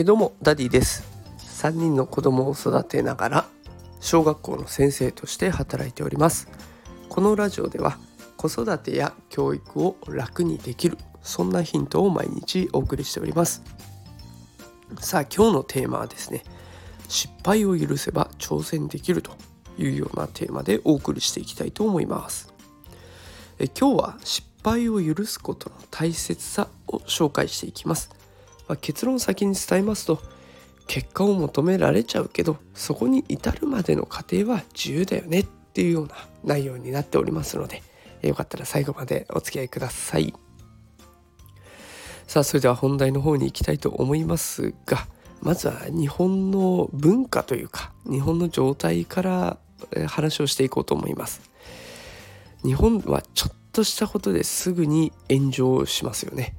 えどうもダディです。3人の子供を育てながら小学校の先生として働いております。このラジオでは子育てや教育を楽にできるそんなヒントを毎日お送りしております。さあ今日のテーマはですね失敗を許せば挑戦できるというようなテーマでお送りしていきたいと思います。え今日は失敗を許すことの大切さを紹介していきます、まあ、結論を先に伝えますと結果を求められちゃうけどそこに至るまでの過程は自由だよねっていうような内容になっておりますのでよかったら最後までお付き合いください。さあそれでは本題の方に行きたいと思いますがまずは日本の文化というか日本の状態から話をしていこうと思います。日本はちょっとしたことですぐに炎上しますよね。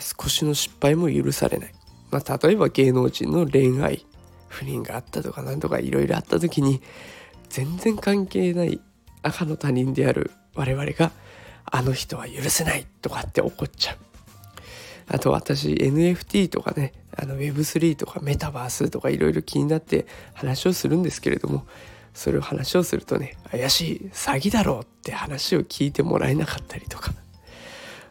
少しの失敗も許されない、まあ、例えば芸能人の恋愛不倫があったとか何とかいろいろあった時に全然関係ない赤の他人である我々があの人は許せないとかって怒っちゃう。あと私 NFT とかねあの Web3 とかメタバースとかいろいろ気になって話をするんですけれどもそれを話をするとね怪しい詐欺だろうって話を聞いてもらえなかったりとか。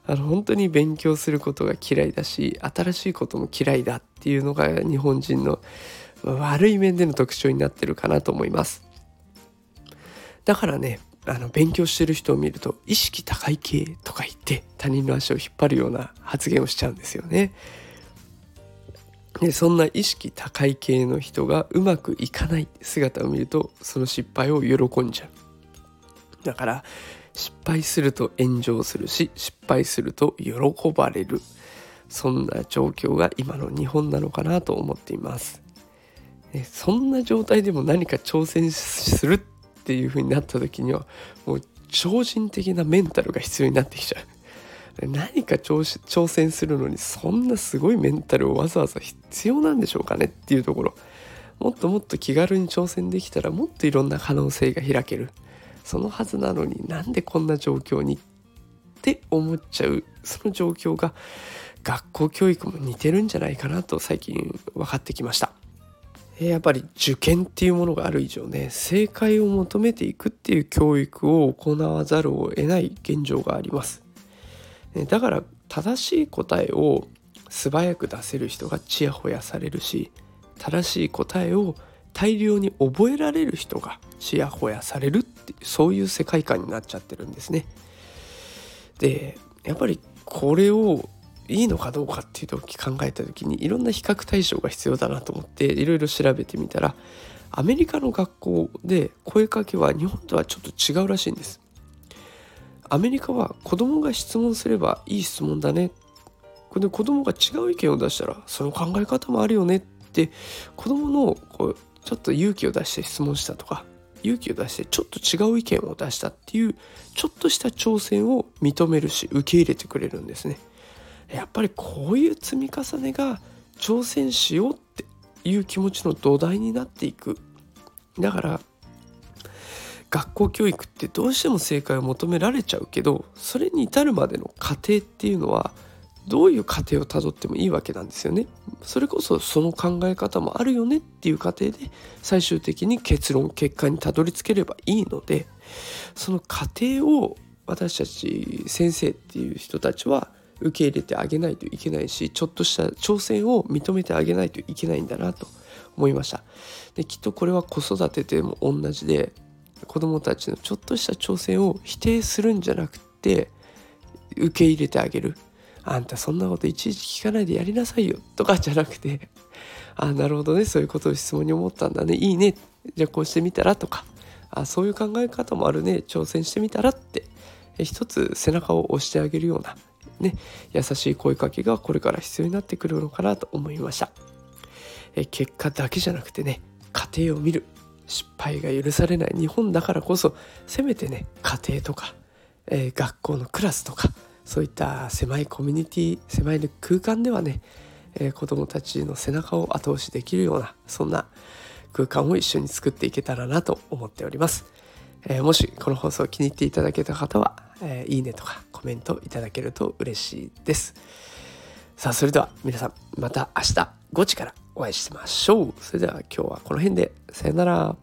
あの本当に勉強することが嫌いだし新しいことも嫌いだっていうのが日本人の悪い面での特徴になってるかなと思います。だからねあの勉強してる人を見ると意識高い系とか言って他人の足を引っ張るような発言をしちゃうんですよね。でそんな意識高い系の人がうまくいかない姿を見るとその失敗を喜んじゃう。だから失敗すると炎上するし失敗すると喜ばれる。そんな状況が今の日本なのかなと思っています。そんな状態でも何か挑戦するっていう風になった時にはもう超人的なメンタルが必要になってきちゃう。何か挑戦するのにそんなすごいメンタルをわざわざ必要なんでしょうかねっていうところ。もっともっと気軽に挑戦できたらもっといろんな可能性が開ける。そのはずなのになんでこんな状況にって思っちゃう。その状況が学校教育も似てるんじゃないかなと最近分かってきました。やっぱり受験っていうものがある以上ね正解を求めていくっていう教育を行わざるを得ない現状があります。だから正しい答えを素早く出せる人がちやほやされるし正しい答えを大量に覚えられる人がちやほやされるっていうそういう世界観になっちゃってるんですね。でやっぱりこれをいいのかどうかっていう時考えた時にいろんな比較対象が必要だなと思っていろいろ調べてみたらアメリカの学校で声かけは日本とはちょっと違うらしいんです。アメリカは子供が質問すればいい質問だねこれで子供が違う意見を出したらその考え方もあるよねって子供のこうちょっと勇気を出して質問したとか勇気を出してちょっと違う意見を出したっていうちょっとした挑戦を認めるし受け入れてくれるんですね。やっぱりこういう積み重ねが挑戦しようっていう気持ちの土台になっていく。だから学校教育ってどうしても正解を求められちゃうけどそれに至るまでの過程っていうのはどういう過程をたどってもいいわけなんですよね。それこそその考え方もあるよねっていう過程で最終的に結論結果にたどり着ければいいのでその過程を私たち先生っていう人たちは受け入れてあげないといけないしちょっとした挑戦を認めてあげないといけないんだなと思いました。できっとこれは子育てでも同じで子供たちのちょっとした挑戦を否定するんじゃなくて受け入れてあげるあんたそんなこといちいち聞かないでやりなさいよとかじゃなくてあなるほどねそういうことを質問に思ったんだね。いいね。じゃあこうしてみたらとか。あそういう考え方もあるね。挑戦してみたらって。一つ背中を押してあげるようなね優しい声かけがこれから必要になってくるのかなと思いました。え結果だけじゃなくてね過程を見る。失敗が許されない日本だからこそせめてね家庭とか、えー、学校のクラスとかそういった狭いコミュニティ狭い空間ではね、えー、子どもたちの背中を後押しできるようなそんな空間を一緒に作っていけたらなと思っております。えー、もしこの放送を気に入っていただけた方は、えー、いいねとかコメントいただけると嬉しいです。さあそれでは皆さんまた明日5時からお会いしましょうそれでは今日はこの辺でさよなら